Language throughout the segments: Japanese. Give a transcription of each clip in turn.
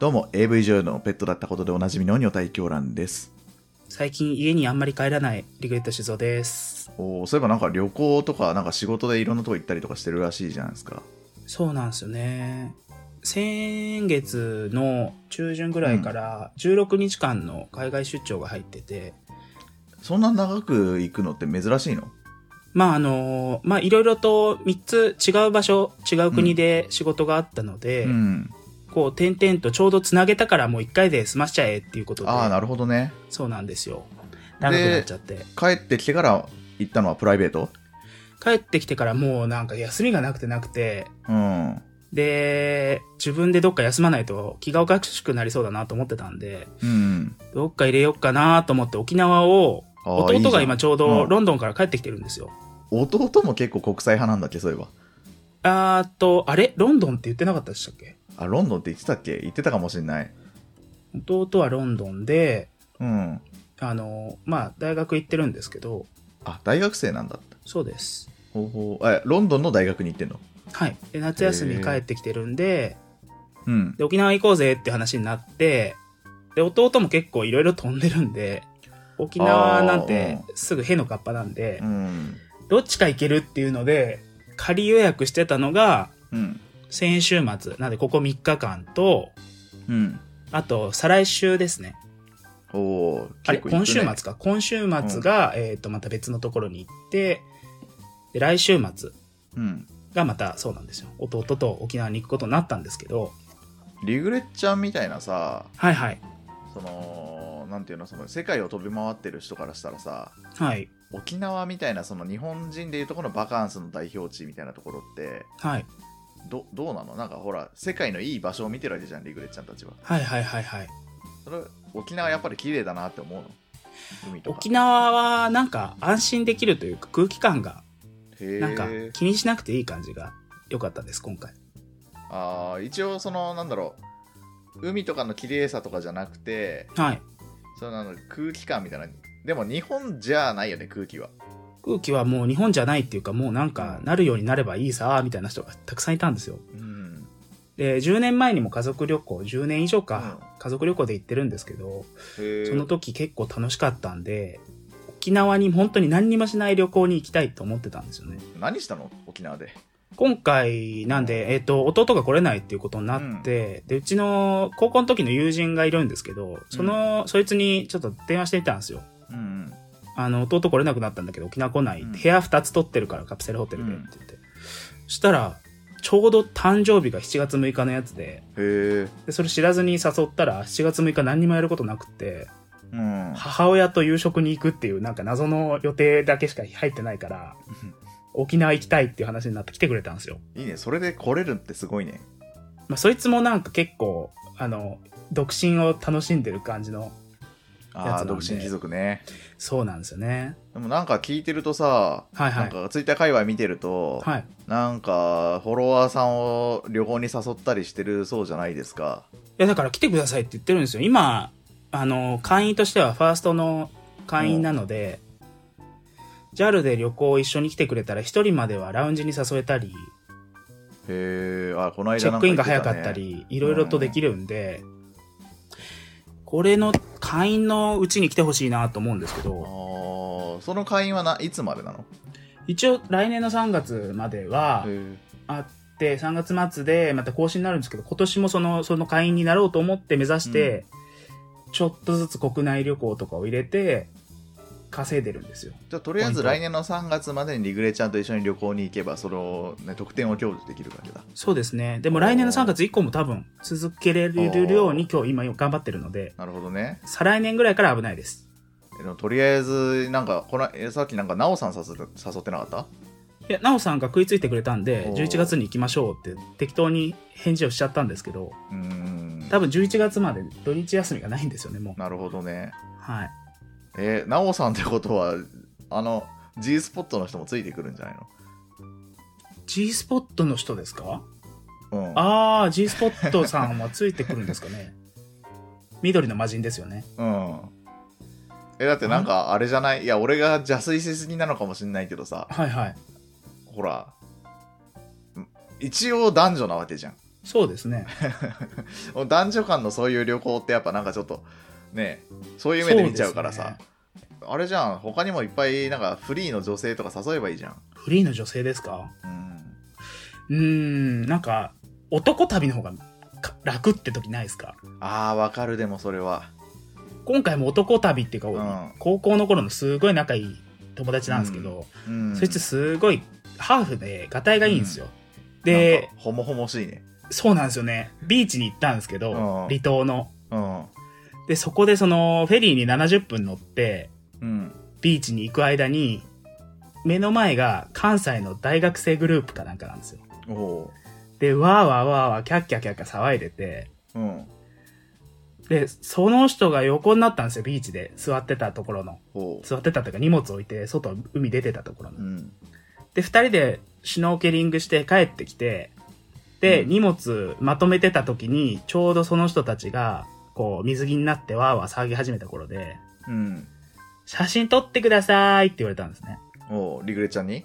どうも AV 女優のペットだったことでおなじみの女体狂乱です。最近家にあんまり帰らないリグレット酒造です。おーそういえばなんか旅行とかなんか仕事でいろんなとこ行ったりとかしてるらしいじゃないですか？そうなんですよね。先月の中旬ぐらいから16日間の海外出張が入ってて、そんな長く行くのって珍しいの？まああの、まあいろいろと3つ違う場所、違う国で仕事があったので、うんこう点々とちょうどつなげたからもう1回で済ましちゃえっていうことで、ああなるほどね。そうなんですよ。長くなっちゃって。帰ってきてから行ったのはプライベート？帰ってきてからもうなんか休みがなくてなくて、うん。で、自分でどっか休まないと気がおかしくなりそうだなと思ってたんで、うん。どっか入れようかなと思って沖縄を、弟が今ちょううん。どロンドンから帰ってきてるんですよ。弟も結構国際派なんだっけそういえばあーっと、あれ？ロンドンって言ってなかったでしたっけ？あロンドンって言ってたっけ？言ってたかもしんない。弟はロンドンで、うん。あの、まあ、大学行ってるんですけど、あ大学生なんだそうです。ほうほう。えロンドンの大学に行ってんの？はい。で、夏休み帰ってきてるんで、うん。で、沖縄行こうぜって話になって、で、弟も結構いろいろ飛んでるんで、沖縄なんてすぐへのかっぱなんでう、ん。どっちか行けるっていうので、仮予約してたのが、うん先週末、なんでここ3日間と、うんあと、再来週ですね。おおあれ、今週末か。今週末が、えっ、と、また別のところに行って、で、来週末うんがまたそうなんですよ。弟と沖縄に行くことになったんですけど、リグレッちゃんみたいなさはいはい。そのなんていうのその世界を飛び回ってる人からしたらさはい。沖縄みたいなその日本人でいうところのバカンスの代表地みたいなところってはい。どどうなの？なんかほら世界のいい場所を見てるわけじゃんリグレッちゃんたちははいはいはいはい。それ沖縄やっぱり綺麗だなって思うの？海とか沖縄はなんか安心できるというか空気感がへなんかえ気にしなくていい感じが良かったです、今回。あー一応そのなんだろう海とかの綺麗さとかじゃなくてはい。そのあの空気感みたいな。でも日本じゃないよね空気は。空気はもう日本じゃないっていうかもうなんかなるようになればいいさ、みたいな人がたくさんいたんですよ。うん。で、10年前にも家族旅行、10年以上か、うん。家族旅行で行ってるんですけど、その時結構楽しかったんで、沖縄に本当に何にもしない旅行に行きたいと思ってたんですよね。何したの？沖縄で今回なんで、えっ、と、弟が来れないっていうことになって、で、うちの高校の時の友人がいるんですけど、その、そいつにちょっと電話してみたんですよ。うんあの、弟来れなくなったんだけど、沖縄来ない。うん。部屋2つ取ってるから、カプセルホテルでっうんて言って。そしたら、ちょうど誕生日が7月6日のやつで、でそれ知らずに誘ったら、7月6日何にもやることなくって、うん。母親と夕食に行くっていうなんか謎の予定だけしか入ってないから、沖縄行きたいっていう話になって来てくれたんですよ。いいねそれで来れるってすごいねまあ、そいつもなんか結構、あの、独身を楽しんでる感じの、ああ独身貴族ねそうなんですよね。でもなんか聞いてるとさ、はいはいなんかツイッター界隈見てると、はい。なんかフォロワーさんを旅行に誘ったりしてるそうじゃないですかいや、だから来てくださいって言ってるんですよ。今、あの、会員としてはファーストの会員なので、JAL で旅行一緒に来てくれたら一人まではラウンジに誘えたり、へえあこの間チェックインが早かったり、いろいろとできるんで、これの会員のうちに来てほしいなと思うんですけど、その会員はないつまでなの？一応来年の3月まではあって、3月末でまた更新になるんですけど、今年もその、その会員になろうと思って目指して、ちょっとずつ国内旅行とかを入れて、稼いでるんですよ。じゃあとりあえず来年の3月までにリグレちゃんと一緒に旅行に行けばその、ね、得点を享受できるわけだそうですね。でも来年の3月以降も多分続けれるように今日今頑張ってるので、なるほどね再来年ぐらいから危ないです。でもとりあえずなんかこのえさっきなんか奈緒さん誘って誘ってなかった？いや、なおさんが食いついてくれたんで、おー11月に行きましょうって適当に返事をしちゃったんですけど、うーん多分11月まで土日休みがないんですよね、もう。なるほどねはい。えー、奈緒さんってことはあの G スポットの人もついてくるんじゃない G スポットの人ですか？のうん。あー、G スポットさんはついてくるんですかね。緑の魔人ですよね。うん。えだってなんかあれ？じゃない？いや俺が邪推しすぎなのかもしれないけどさ。はいはい。ほら。ん一応男女なわけじゃん。そうですね。男女間のそういう旅行ってやっぱなんかちょっとねそういう目で見ちゃうからさ、あれじゃん。他にもいっぱいなんかフリーの女性とか誘えばいいじゃん。フリーの女性ですか？うん。うーん、なんか、男旅の方がか楽って時ないですか？あーわかるでもそれは。今回も男旅っていうか、ん。高校の頃のすごい仲いい友達なんですけど、うん。そいつすごいハーフで、ガタイがいいんですよ。でで、ホモホモしいね。そうなんですよね。ビーチに行ったんですけど、うん。離島の。うん。で、そこでその、フェリーに70分乗って、うんビーチに行く間に、目の前が関西の大学生グループかなんかなんですよ。で、わーわーわーわー、キャッキャキャッキャ騒いでて、ーうんで、その人が横になったんですよ、ビーチで。座ってたところの。ほ座ってたというか荷物置いて、外、海出てたところのう。うんで、二人でシュノーケリングして帰ってきて、で、うん荷物まとめてた時に、ちょうどその人たちが、こう、水着になってわーわー騒ぎ始めた頃で、うん写真撮ってくださいって言われたんですね。おおリグレちゃんに？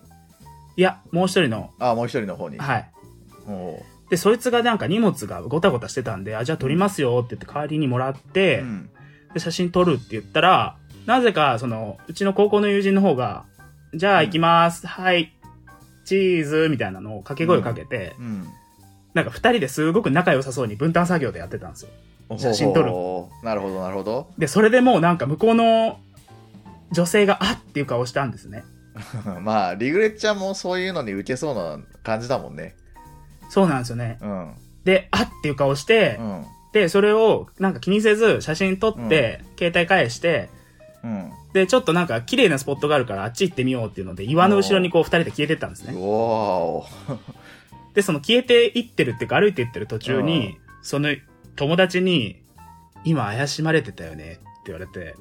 いや、もう一人の、あもう一人の方に。はい。おおで、そいつがなんか荷物がごたごたしてたんで、あ、じゃあ撮りますよって言って代わりにもらって、うん。で、写真撮るって言ったら、なぜか、その、うちの高校の友人の方が、じゃあ行きます、はい、チーズみたいなのを掛け声をかけて、うん。なんか二人ですごく仲良さそうに分担作業でやってたんですよ。写真撮るなるほどなるほど。で、それでもうなんか向こうの女性が、あっていう顔したんですね。まあリグレちゃんもそういうのに受けそうな感じだもんね。そうなんですよね。うん。で、あっていう顔してう、ん。で、それをなんか気にせず写真撮って、携帯返して、うん。で、ちょっとなんか綺麗なスポットがあるからあっち行ってみようっていうので、岩の後ろにこう二人で消えてったんですね。で、その消えていってるっていうか歩いていってる途中に、その友達に、今怪しまれてたよねって言われて、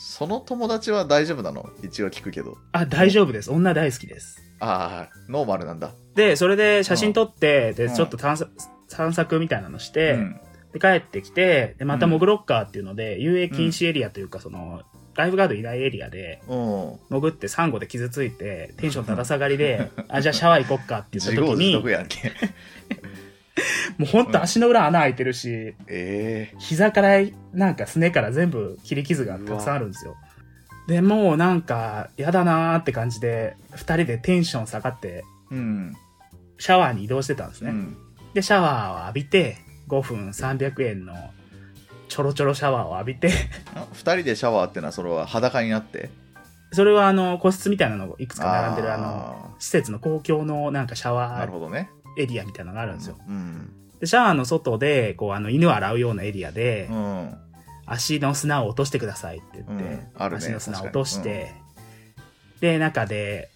その友達は大丈夫なの？一応聞くけど。あ、大丈夫です。女大好きです。ああノーマルなんだ。で、それで写真撮って、で、うん。ちょっと探索、散策みたいなのして、うん。で、帰ってきて、で、また潜ろっかっていうので、遊泳禁止エリアというか、その、ライフガードいないエリアで、うん。潜ってサンゴで傷ついて、テンションだだ下がりで、あ、じゃあシャワー行こっかって言った時に、やんけ もうほんと足の裏穴開いてるし、え膝から、なんかすねから全部切り傷がたくさんあるんですよ。で、もうなんか、やだなーって感じで、二人でテンション下がって、えうん。シャワーに移動してたんですね。うん。で、シャワーを浴びて、5分300円のちょろちょろシャワーを浴びて、あ二人でシャワーってのはそれは裸になって？それはあの、個室みたいなのがいくつか並んでるあの、あ施設の公共のなんかシャーなワーるほどねエリアみたいなのがあるんですよ。うん。で、シャワーの外で、こうあの、犬を洗うようなエリアでう、ん。足の砂を落としてくださいって言って、ね足の砂を落として、で、中で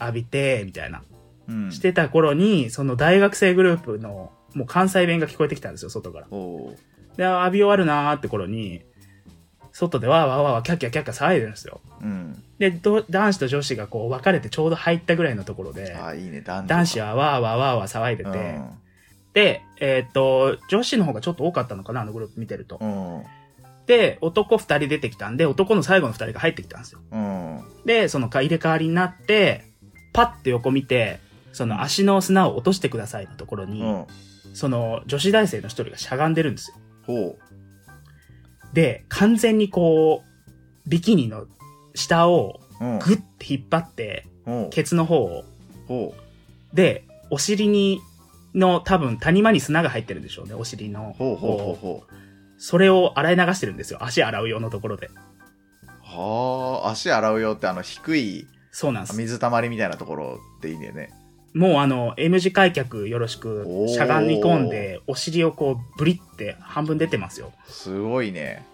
浴びて、みたいな。うん。してた頃に、その大学生グループの、もう関西弁が聞こえてきたんですよ、外から。で、浴び終わるなーって頃に、外でわーわーわーわーキャッキャキャッキャ騒いでるんですよ。うんで、ど男子と女子がこう分かれてちょうど入ったぐらいのところで、ああいいね男女男子はわーわーわーわー騒いでて、うんで、えーっと、女子の方がちょっと多かったのかな、あのグループ見てると。うんで、男二人出てきたんで、男の最後の二人が入ってきたんですよ。うんで、そのか入れ替わりになって、パッて横見て、その足の砂を落としてくださいのところに、うんその女子大生の一人がしゃがんでるんですよ。ほで、完全にこう、ビキニの下をグッて引っ張って、ケツの方を、ほで、お尻に、の多分谷間に砂が入ってるんでしょうね、お尻の。うほうほうほうほうそれを洗い流してるんですよ。足洗う用のところで。はあ足洗うよってあの低いそうなんです。水たまりみたいなところっていいんだよねもうあの、M 字開脚よろしくしゃがみ込んで、お尻をこう、ブリって半分出てますよ。すごいね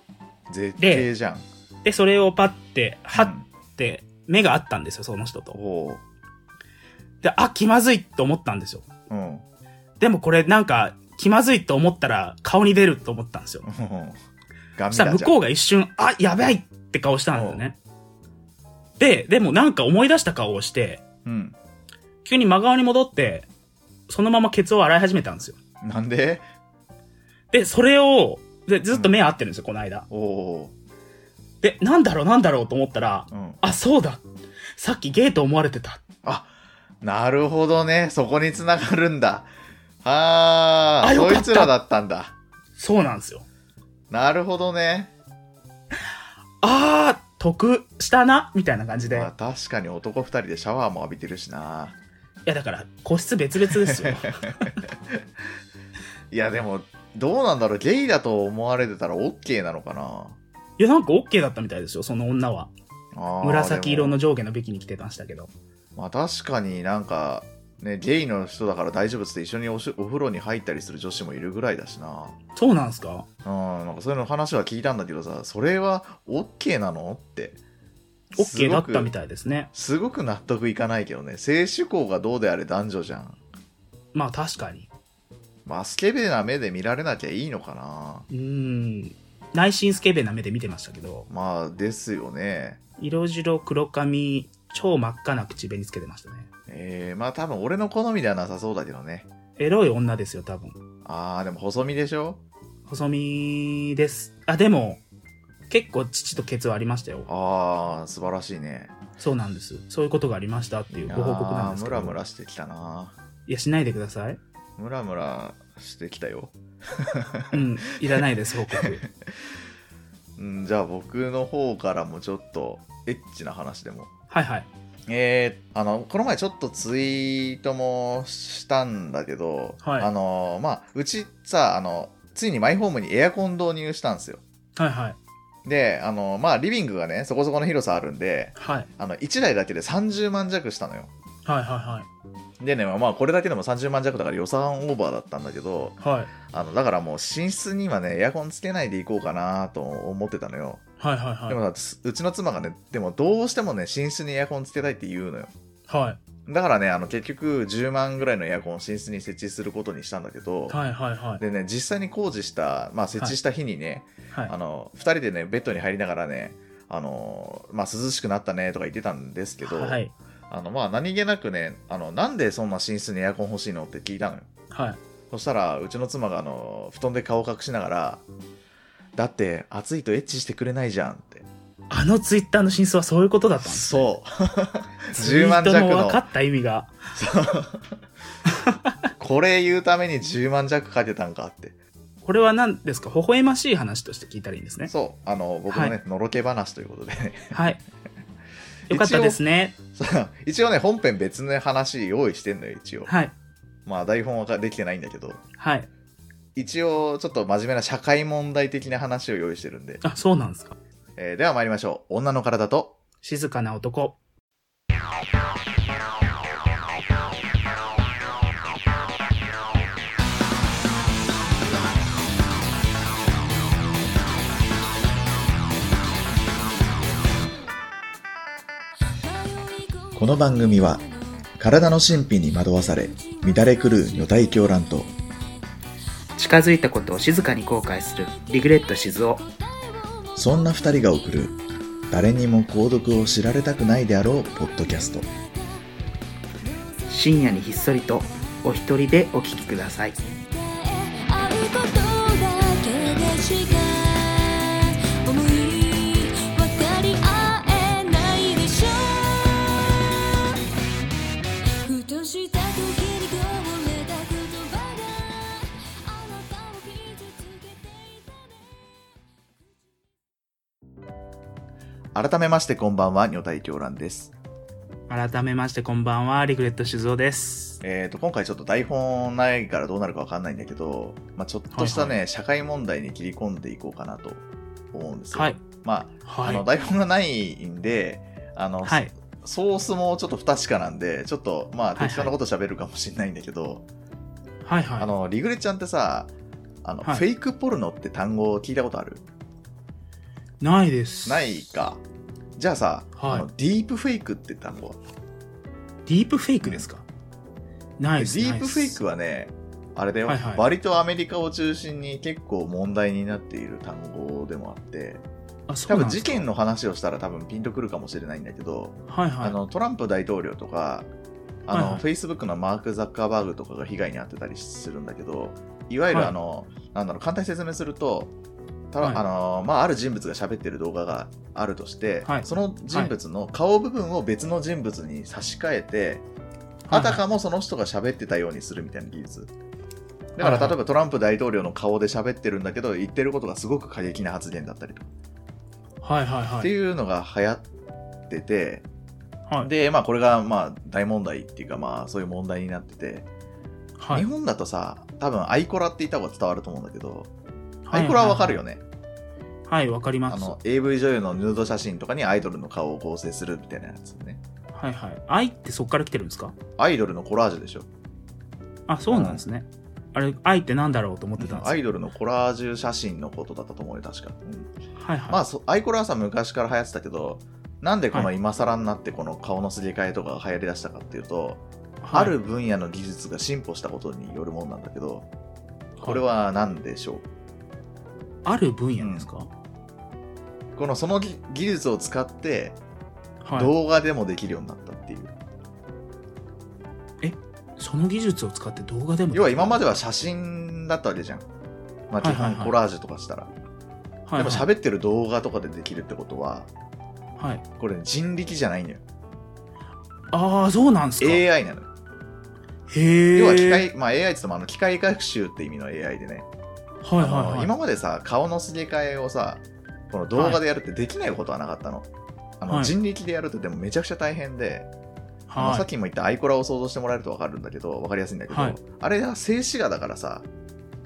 絶景じゃんで、それをパッて、はっうんて、目があったんですよ、その人と。ほで、あ、気まずいと思ったんですよ。ううんでもこれなんか、気まずいと思ったら顔に出ると思ったんですよ。そしたら向こうが一瞬、あ、やばいって顔したんですよね。で、でもなんか思い出した顔をして、う、うん、急に真顔に戻って、そのままケツを洗い始めたんですよ。なんで？で、それを、で、ずっと目合ってるんですよ、この間。おおで、なんだろうなんだろうと思ったら、ー、うん、あ、そうだ。さっきゲーと思われてた。あなるほどねそこにつながるんだはあ、あそいつらだったんだ。そうなんですよ。なるほどね。あー、得したなみたいな感じで。いまあ、確かに男二人でシャワーも浴びてるしな。や、だから、個室別々ですよ。いや、でも、どうなんだろう。ゲイだと思われてたら OK なのかないや、なんか OK だったみたいですよ、その女は。紫色の上下のビキに着てましたけど。まあ確かになんか、ね、ゲイの人だから大丈夫っつって一緒におしお風呂に入ったりする女子もいるぐらいだしな。そうなんですか？うん、なんかそういうの話は聞いたんだけどさ、それは OK なの？って。?OK だったみい。たいですね。すごく納得いかないけどね。性趣向がどうであれ男女じゃん。まあ確かに。まあスケベな目で見られなきゃいいのかな。うーん。内心スケベな目で見てましたけど、まあですよね。色白黒髪、超真っ赤な口紅つけてましたね。えー、まあ多分俺の好みではなさそうだけどね。エロい女ですよ、多分。あー、でも細身でしょ？細身です。あ、でも、結構父とケツはありましたよ。あー、素晴らしいね。そうなんです。そういうことがありましたっていうご報告なんですけど。ムラムラしてきたな。いや、しないでください。ムラムラしてきたよ。うん、いらないです、報告。うん、じゃあ僕の方からもちょっとエッチな話でも。はいはい。えー、あの、この前ちょっとツイートもしたんだけど、はいあの、まあ、うちさ、あの、ついにマイホームにエアコン導入したんですよ。はいはい。で、あの、まあ、リビングがね、そこそこの広さあるんで、はい。あの、1台だけで30万弱したのよ。はいはいでね、まあ、これだけでも30万弱だから予算オーバーだったんだけど、はい。はい。あの、だからもう寝室にはね、エアコンつけないでいこうかなと思ってたのよ。はいはいはい。でもさ、つうちの妻がね、でもどうしてもね、寝室にエアコンつけたいって言うのよ。はい。だからね、あの、結局10万ぐらいのエアコンを寝室に設置することにしたんだけど、はいはいはい。でね、実際に工事した、まあ設置した日にね、はいあの、2人でね、ベッドに入りながらね、あの、まあ涼しくなったねとか言ってたんですけど、はい。あの、まあ何気なくね、あの、なんでそんな寝室にエアコン欲しいのって聞いたのよ。はい。そしたら、うちの妻があの、布団で顔を隠しながら、だって暑いとエッチしてくれないじゃんって。あのツイッターの真相はそういうことだったんです、ね。そう。ツイ10万弱のの分かった意味が。これ言うために10万弱かけたんかって。これは何ですか？微笑ましい話として聞いたらいいんですね。そう。あの、僕のね、はのろけ話ということでね。はい。よかったですね。一応ね、本編別の話用意してんのよ、一応。はい。まあ、台本はできてないんだけど。はい。一応、ちょっと真面目な社会問題的な話を用意してるんで。あ、そうなんですか。えーでは参りましょう。女の体と、静かな男。この番組は、体の神秘に惑わされ、乱れ狂う女体狂乱と、近づいたことを静かに後悔するリグレット静雄。そんな2人が送る、誰にも購読を知られたくないであろう、ポッドキャスト。深夜にひっそりとお一人でお聴きください。改めましてこんばんは、女体狂乱です。改めましてこんばんは、リグレット静雄です。えー、と今回ちょっと台本ないからどうなるかわかんないんだけど、まあ、ちょっとしたね、社会問題に切り込んでいこうかなと思うんですよ。はい。まあ、はい。あの台本がないんで、あの、はい。ソースもちょっと不確かなんで、ちょっとまあはいはい適当なこと喋るかもしれないんだけど、はいはい。あの、リグレちゃんってさ、あの、はいフェイクポルノって単語聞いたことある？ないです。ないか。じゃあさ、はいあのディープフェイクって単語は？ディープフェイクですか、ないです。ディープフェイはクはね、あれだよ、はいはい割とアメリカを中心に結構問題になっている単語でもあって、あ、そ多分事件の話をしたら多分ピンとくるかもしれないんだけど、はいはい。あのトランプ大統領とか、あの、はいはい Facebook のマーク・ザッカーバーグとかが被害に遭ってたりするんだけど、いわゆるはいあの、なんだろう、簡単に説明すると、ただはいあのまあ、ある人物が喋ってる動画があるとして、はいその人物の顔部分を別の人物に差し替えて、はいあたかもその人が喋ってたようにするみたいな技術。だから例えばトランプ大統領の顔で喋ってるんだけど、言ってることがすごく過激な発言だったりとか、はいはいはい。っていうのが流行ってて、はい。で、まあこれがまあ大問題っていうかまあそういう問題になってて、はい、日本だとさ、多分アイコラって言った方が伝わると思うんだけど、はいアイコラはわかるよね。はい、わかります。あの、AV 女優のヌード写真とかにアイドルの顔を合成するみたいなやつね。はいはい。愛ってそっから来てるんですか？アイドルのコラージュでしょ。あ、そうなんですね。あれ、愛ってなんだろうと思ってたんですよアイドルのコラージュ写真のことだったと思うよ、確か。うんはいはい。まあそ、アイコラはさ、昔から流行ってたけど、なんでこの今更になってこの顔のすり替えとかが流行りだしたかっていうと、はいある分野の技術が進歩したことによるもんなんだけど、これは何でしょう、ある分野ですか、このその技技術を使ってはい。動画でもできるようになったっていう。その技術を使って動画でも要は今までは、は写真だったわけじゃん。まあ基はいはいはい本コラージュとかしたら。はいでも喋ってる動画とかでできるってことは、はい。これ人力じゃないんだよ。ああ、そうなんですか。へ AI なのよ。え。要は機械、まあ AI って言ってもあの機械学習って意味の AI でね。はいはいはい。今までさ、顔のすり替えをさ、この動画でやるってできないことはなかったの。あのはい人力でやるとでもめちゃくちゃ大変で、あのはいさっきも言ったアイコラを想像してもらえると分かるんだけど、分かりやすいんだけど、はいあれは静止画だからさ、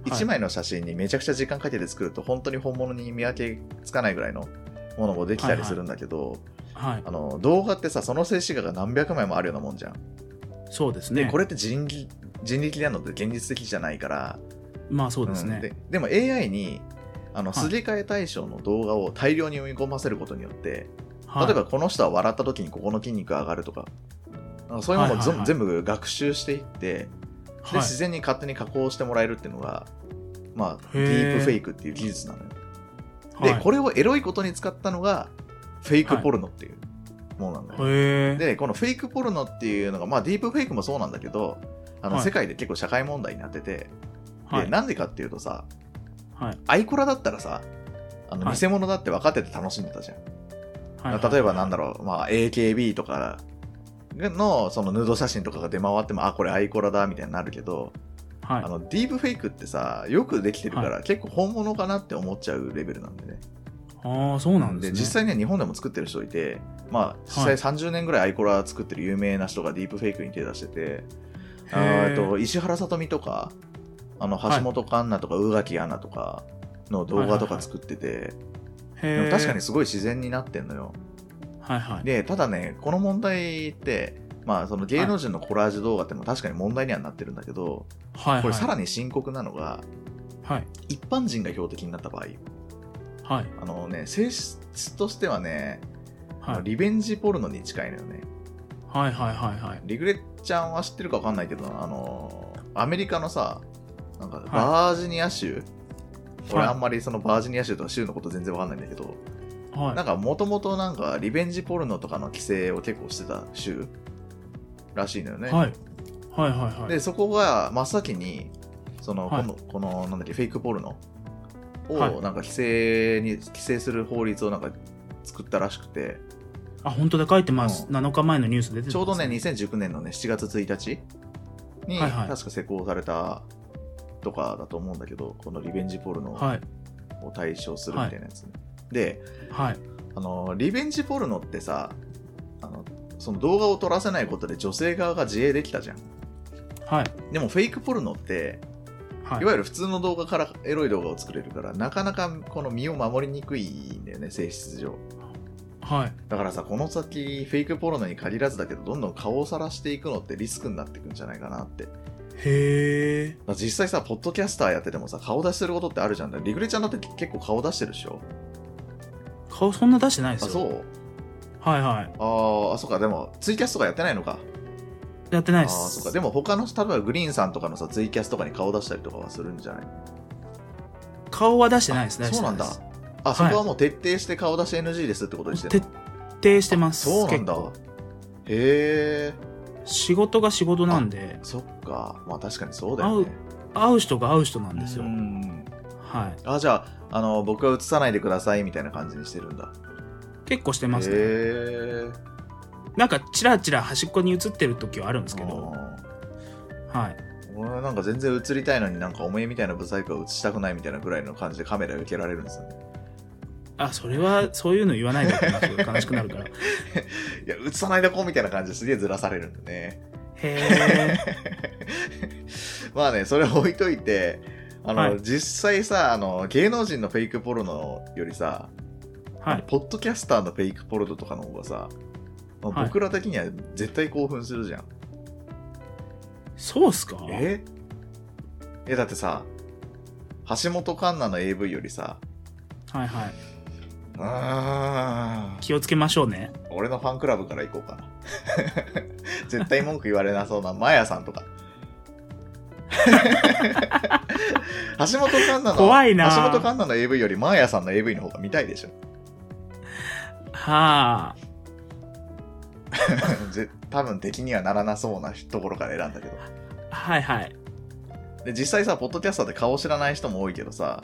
い1枚の写真にめちゃくちゃ時間かけて作ると本当に本物に見分けつかないぐらいのものもできたりするんだけど、はい。あの動画ってさ、その静止画が何百枚もあるようなもんじゃん。そうですね。で、これって人力人力でやるのって現実的じゃないから、まあそうですね。うんででも AI にあのはい。すり替え対象の動画を大量に読み込ませることによって、はい。例えばこの人は笑った時にここの筋肉が上がるとかそういうものをはいはいはい。全部学習していって、ではい。自然に勝手に加工してもらえるっていうのが、まあ、ディープフェイクっていう技術なのよ。はい。でこれをエロいことに使ったのがフェイクポルノっていうものなんだよ。でこのフェイクポルノっていうのが、まあ、ディープフェイクもそうなんだけどあの、はい。世界で結構社会問題になってて、はい。でなんでかっていうとさはい。アイコラだったらさあのはい偽物だって分かってて楽しんでたじゃん、はい例えばなんだろう、まあ、AKB とかのそのヌード写真とかが出回ってもあこれアイコラだみたいになるけど、はいあ。のディープフェイクってさよくできてるから、結構本物かなって思っちゃうレベルなんでねああ、そうなんですね。実際には日本でも作ってる人いてまあ実際30年ぐらいアイコラ作ってる有名な人がディープフェイクに手出しててあーえっと石原さとみとかあの橋本環奈とか宇垣アナとかの動画とか作ってて、確かにすごい自然になってんのよ。はいはい。で、ただね、この問題って、まあ、その芸能人のコラージュ動画ってのも確かに問題にはなってるんだけど、はいはい。これさらに深刻なのが、はい。一般人が標的になった場合、はい。あのね、性質としてはね、あはい。のリベンジポルノに近いのよね。はいはいはいはい。リグレッちゃんは知ってるかわかんないけど、あの、アメリカのさ、なんかいバージニア州、俺はいあんまりそのバージニア州とか州のこと全然わかんないんだけど、はい。なんかもともとなんかリベンジポルノとかの規制を結構してた州らしいのよね。はい。はいはいはい。で、そこが真っ先に、その、はいこの、この、なんだっけ、フェイクポルノはいをなんか規制に、規制する法律をなんか作ったらしくて、あ、本当だ、書いてます。うん7日前のニュース出てますちょうどね、2019年のね、7月1日に、はいはい確か施行されたとかだと思うんだけど、このリベンジポルノはい。を対象するみたいなやつね。で、はい。あの、リベンジポルノってさ、あの、その動画を撮らせないことで女性側が自衛できたじゃん。はい。でもフェイクポルノって、はいいわゆる普通の動画からエロい動画を作れるから、なかなかこの身を守りにくいんだよね、性質上。はい。だからさ、この先、フェイクポルノに限らずだけど、どんどん顔を晒していくのってリスクになっていくんじゃないかなって。へえ。ら実際さ、ポッドキャスターやっててもさ、顔出してることってあるじゃん。リグレちゃんだって結構顔出してるでしょ顔そんな出してないですあ、よ。そう？はいはい。あーあ、そうか、でも、ツイキャスとかやってないのか。やってないです。そうか。でも他の、例えばグリーンさんとかのさ、ツイキャスとかに顔出したりとかはするんじゃない？顔は出してないですね。あそうなんだあ、そこはもう徹底して顔出し NG ですってことにしてる徹底してます。そうなんだ。へえ。仕事が仕事なんで、そっか。まあ確かにそうだよね。会う人が会う人なんですよう。んはい。あ、じゃあ、あの、僕は映さないでくださいみたいな感じにしてるんだ。結構してますね。へえ。なんか、チラチラ端っこに映ってる時はあるんですけど、あはい。ー俺ーなんか全然映りたいのになんかお前みたいなブサイクは映したくないみたいなぐらいの感じでカメラ受けられるんですよね。あ、それは、そういうの言わないでおくなすごい悲しくなるから。いや、映さないでこうみたいな感じですげえずらされるんでね。へ まあね、それ置いといて、あの、はい実際さ、あの、芸能人のフェイクポルノよりさ、ー。はい。ポッドキャスターのフェイクポルノとかの方がさ、まあはい僕ら的には絶対興奮するじゃん。そうっすか？え？え、だってさ、橋本環奈の AV よりさ、はいはい。うーん、気をつけましょうね。俺のファンクラブから行こうかな。絶対文句言われなそうな、マヤさんとか。橋本環奈の、怖いな橋本環奈の AV よりマーヤさんの AV の方が見たいでしょ。はあ。ぜ多分敵にはならなそうなところから選んだけど。はいはい。で、実際さ、ポッドキャスターで顔知らない人も多いけどさ、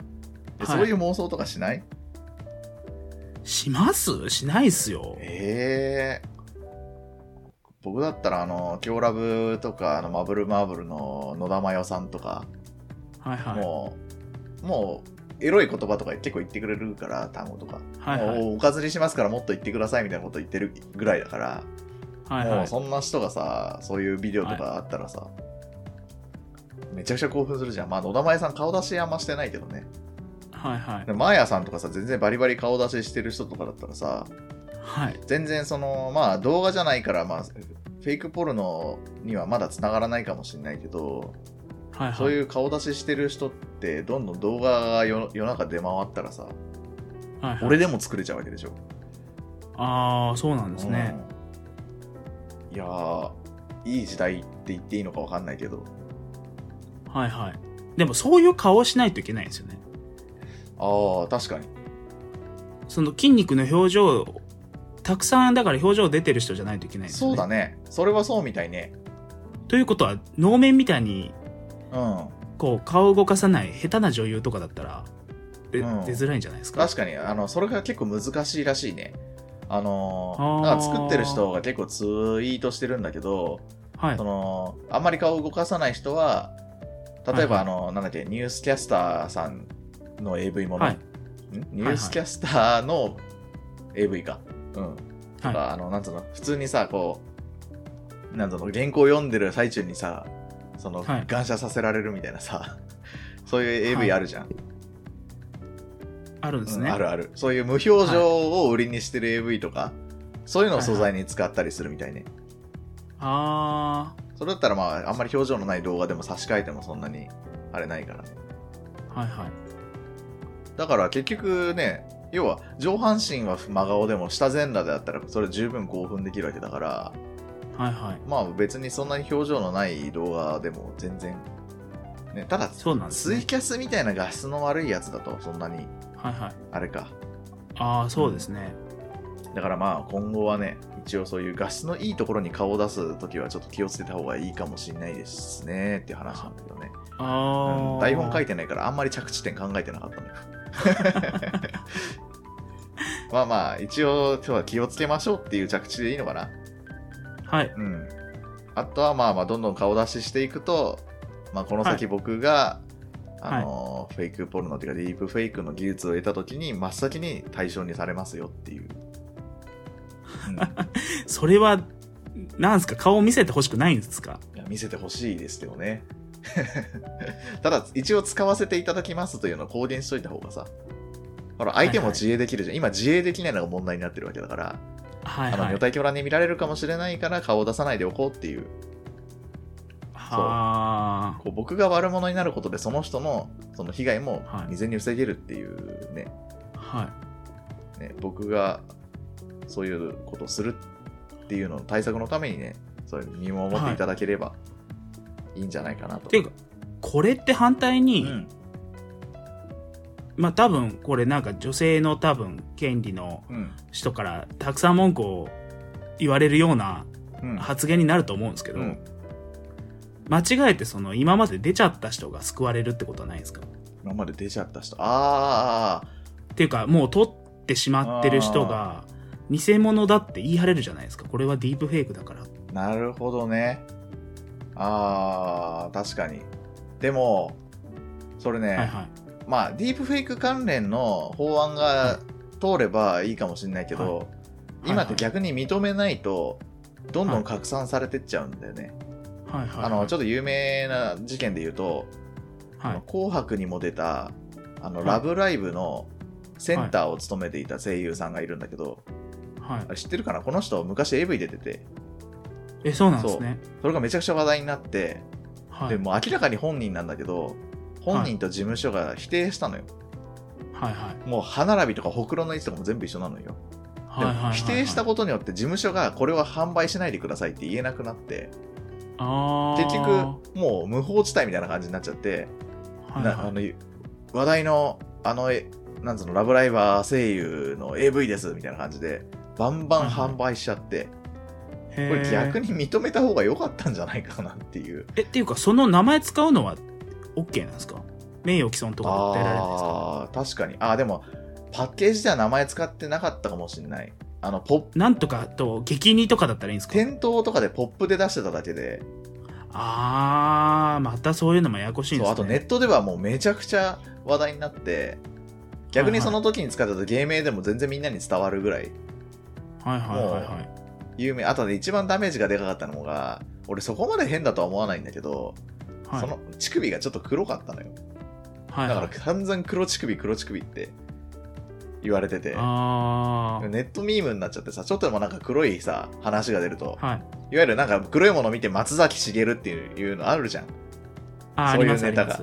ではいそういう妄想とかしない？します？しないっすよ。ええ僕だったら、あの、今日ラブとか、あの、マブルマーブルの野田真代さんとか、はいはい。もう、もう、エロい言葉とか結構言ってくれるから、単語とか。はいはい。もうおかずにしますからもっと言ってくださいみたいなこと言ってるぐらいだから、はいはい。もうそんな人がさ、そういうビデオとかあったらさ、めちゃくちゃ興奮するじゃん。まあ、野田真代さん顔出しあんましてないけどね。はいはいで。マーヤさんとかさ、全然バリバリ顔出ししてる人とかだったらさ、はい。全然その、まあ動画じゃないから、まあ、フェイクポルノにはまだ繋がらないかもしれないけど、はいはい。そういう顔出ししてる人って、どんどん動画が世世の中出回ったらさ、はいはい、俺でも作れちゃうわけでしょ。ああ、そうなんですね。うん。いやー、いい時代って言っていいのかわかんないけど、はいはい。でもそういう顔をしないといけないんですよね。ああ、確かに。その筋肉の表情、たくさんだから表情出てる人じゃないといけないんですよね。そうだね。それはそうみたいね。ということは、能面みたいに、うん。こう、顔を動かさない下手な女優とかだったら、でうん出づらいんじゃないですか？確かに、あの、それが結構難しいらしいね。あのーなんか作ってる人が結構ツイートしてるんだけど、はいそ。のあんまり顔を動かさない人は例えば、はいあのなんだっけニュースキャスターさんの AV もの、はい。ん？ニュースキャスターの AV か、うん。とか、はあのなんつうの普通にさこうなんつうの原稿読んでる最中にさその、はい。感謝させられるみたいなさ そういう AV あるじゃん、あるんですね。うんあるある。そういう無表情を売りにしてる AV とか、そういうのを素材に使ったりするみたいね、あそれだったらまああんまり表情のない動画でも差し替えてもそんなにあれないからね。あ、はいはい。だから結局ね、要は上半身は真顔でも下全裸であったらそれ十分興奮できるわけだから、はいはい。まあ別にそんなに表情のない動画でも全然。ね、ただ、そうなんねツイキャスみたいな画質の悪いやつだとそんなにはいはい。あれか。ああ、そうですね。だからまあ今後はね、一応そういう画質のいいところに顔を出すときはちょっと気をつけた方がいいかもしれないですねっていう話なんだけどね。ああ、うん台本書いてないからあんまり着地点考えてなかったのよ。まあまあ、一応今日は気をつけましょうっていう着地でいいのかな。はい。うん。あとはまあまあ、どんどん顔出ししていくと、まあこの先僕が、あの、フェイクポルノっていうかディープフェイクの技術を得た時に真っ先に対象にされますよっていう。うん それは、なんですか？顔を見せてほしくないんですか？いや見せてほしいですけどね。ただ、一応使わせていただきますというのを公言しといた方がさ、ほら、相手も自衛できるじゃん。今、自衛できないのが問題になってるわけだから、あの、はいはい女。体狂乱に見られるかもしれないから顔を出さないでおこうっていう、はあ。こう僕が悪者になることで、その人のその被害もはい未然に防げるっていうね、はい。ね僕がそういうことをするっていうのの対策のためにね、そういう見守っていただければいいんじゃないかなと。ていうか、これって反対に、うん。まあ多分、これなんか女性の多分、権利のうん。人からたくさん文句を言われるようなうん。発言になると思うんですけど、うん間違えてその今まで出ちゃった人が救われるってことはないですか？今まで出ちゃった人。ああ、っていうか、もう撮ってしまってる人が、偽物だって言い張れるじゃないですか。これはディープフェイクだから。なるほどね。ああ、確かに。でもそれね、はいはい。まあディープフェイク関連の法案が通ればいいかもしれないけど、はい今って逆に認めないとどんどん拡散されてっちゃうんだよね、はいはい。あのちょっっと有名な事件で言うとと、はい。紅白にも出た「あのはいラブライブ!」のセンターを務めていた声優さんがいるんだけど、はいあ。れ知ってるかな？この人昔 AV 出ててえ、そうなんですね。それがめちゃくちゃ話題になって、はい。でもう明らかに本人なんだけど本人と事務所が否定したのよ、はいはい。もう歯並びとかほくろの位置とかも全部一緒なのよではいはいはいはい。も否定したことによって事務所がこれは販売しないでくださいって言えなくなって結局もう無法地帯みたいな感じになっちゃって、はいはいなあの話題のあのえなんつうのラブライバー声優の AV ですみたいな感じでバンバン販売しちゃって、これ逆に認めた方が良かったんじゃないかなっていう。え、っていうか、その名前使うのは OK なんですか？名誉毀損とかで訴えられないですか。あー確かに。あーでもパッケージでは名前使ってなかったかもしれない。あのポップ。なんとかと、激似とかだったらいいんですか？店頭とかでポップで出してただけで。あー、またそういうのもややこしいんですね。あとネットではもうめちゃくちゃ話題になって逆にその時に使ってた芸名でも全然みんなに伝わるぐらい。はいはいはいはい。有名。あとね一番ダメージがでかかったのが俺そこまで変だとは思わないんだけど、はい、その乳首がちょっと黒かったのよ。はいはい、だから散々黒乳首黒乳首って言われてて。ネットミームになっちゃってさちょっとでもなんか黒いさ話が出るとはい。いわゆるなんか黒いもの見て松崎しげるっていうのあるじゃん。そういうネタが。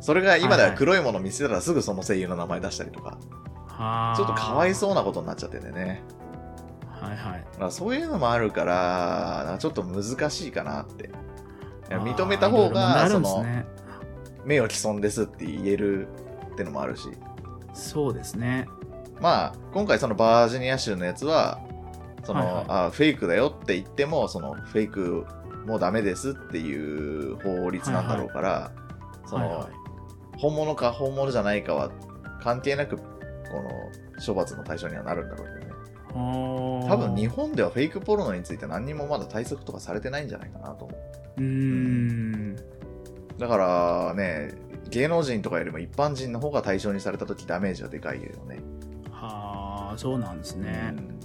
それが今ではいはい。は黒いもの見せたらすぐその声優の名前出したりとか。はー。ちょっとかわいそうなことになっちゃっててねはいはい。だからそういうのもあるからちょっと難しいかなって認めた方がそあるんですのね。名誉毀損ですって言えるってのもあるしそうですね。まあ今回そのバージニア州のやつはその、はいはいあフェイクだよって言ってもそのフェイクもうダメですっていう法律なんだろうから、その、はいはい本物か本物じゃないかは関係なくこの処罰の対象にはなるんだろうね多多分日本ではフェイクポルノについて何にもまだ対策とかされてないんじゃないかなと思ううーん。だからね芸能人とかよりも一般人の方が対象にされた時ダメージはでかいよねはあ、そうなんですね。うん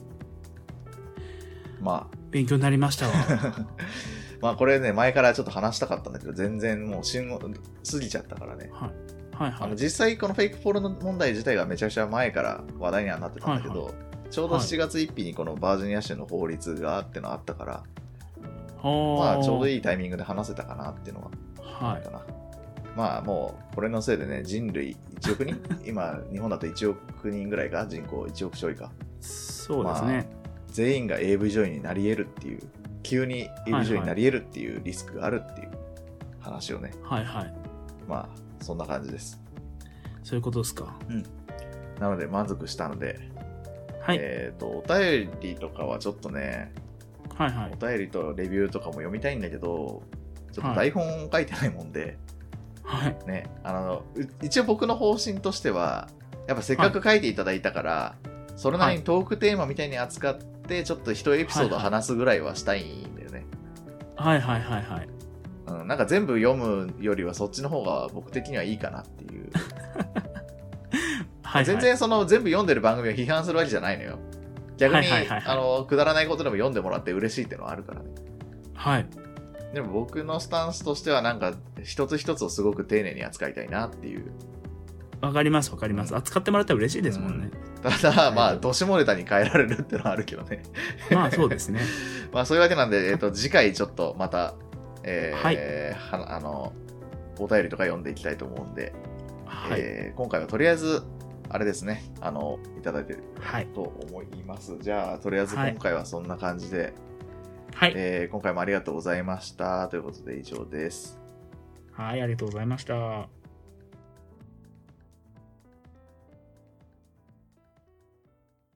ま勉強になりましたわ。あ まあこれね前からちょっと話したかったんだけど全然もう旬を過ぎちゃったからねはいはいあの。実際このフェイクポルノ問題自体がめちゃくちゃ前から話題にはなってたんだけど、はいちょうどはい7月1日にこのバージニア州の法律があってのあったから、ままあちょうどい。いいタイミングで話せたかなっていうのははいか。な。まあもうこれのせいでね人類1億人？今日本だと1億人ぐらいか？人口1億ちょいか？そうですね。全員が AV 女優になり得るっていう急に AV 女優になり得るっていうリスクがあるっていう話をね、はいはい。まあそんな感じですそういうことですか。なので満足したので、はい。えっ、とお便りとかはちょっとねはいはいお。便りとレビューとかも読みたいんだけどちょっと台本書いてないもんで、はい。ね、あのう一応僕の方針としてはやっぱせっかく書いていただいたから、それなりにトークテーマみたいに扱ってちょっと一エピソード話すぐらいはしたいんだよね、はいはいはいはい。うん、なんか全部読むよりはそっちの方が僕的にはいいかなっていう、はいはい。全然その全部読んでる番組を批判するわけじゃないのよ逆に、あのくだらないことでも読んでもらって嬉しいっていうのはあるからねはい。でも僕のスタンスとしてはなんか一つ一つをすごく丁寧に扱いたいなっていうわかりますわかります。扱ってもらったら嬉しいですもんね。ただまあどしもネタに変えられるっていうのはあるけどねまあそうですね。まあそういうわけなんで、えっと次回ちょっとまた、えーはいはあのお便りとか読んでいきたいと思うんで、はい。えー今回はとりあえずあれですねあのいただいてるはい。と思いますじゃあとりあえずはい今回はそんな感じで、はい。えー今回もありがとうございましたということで以上ですはい、ありがとうございました。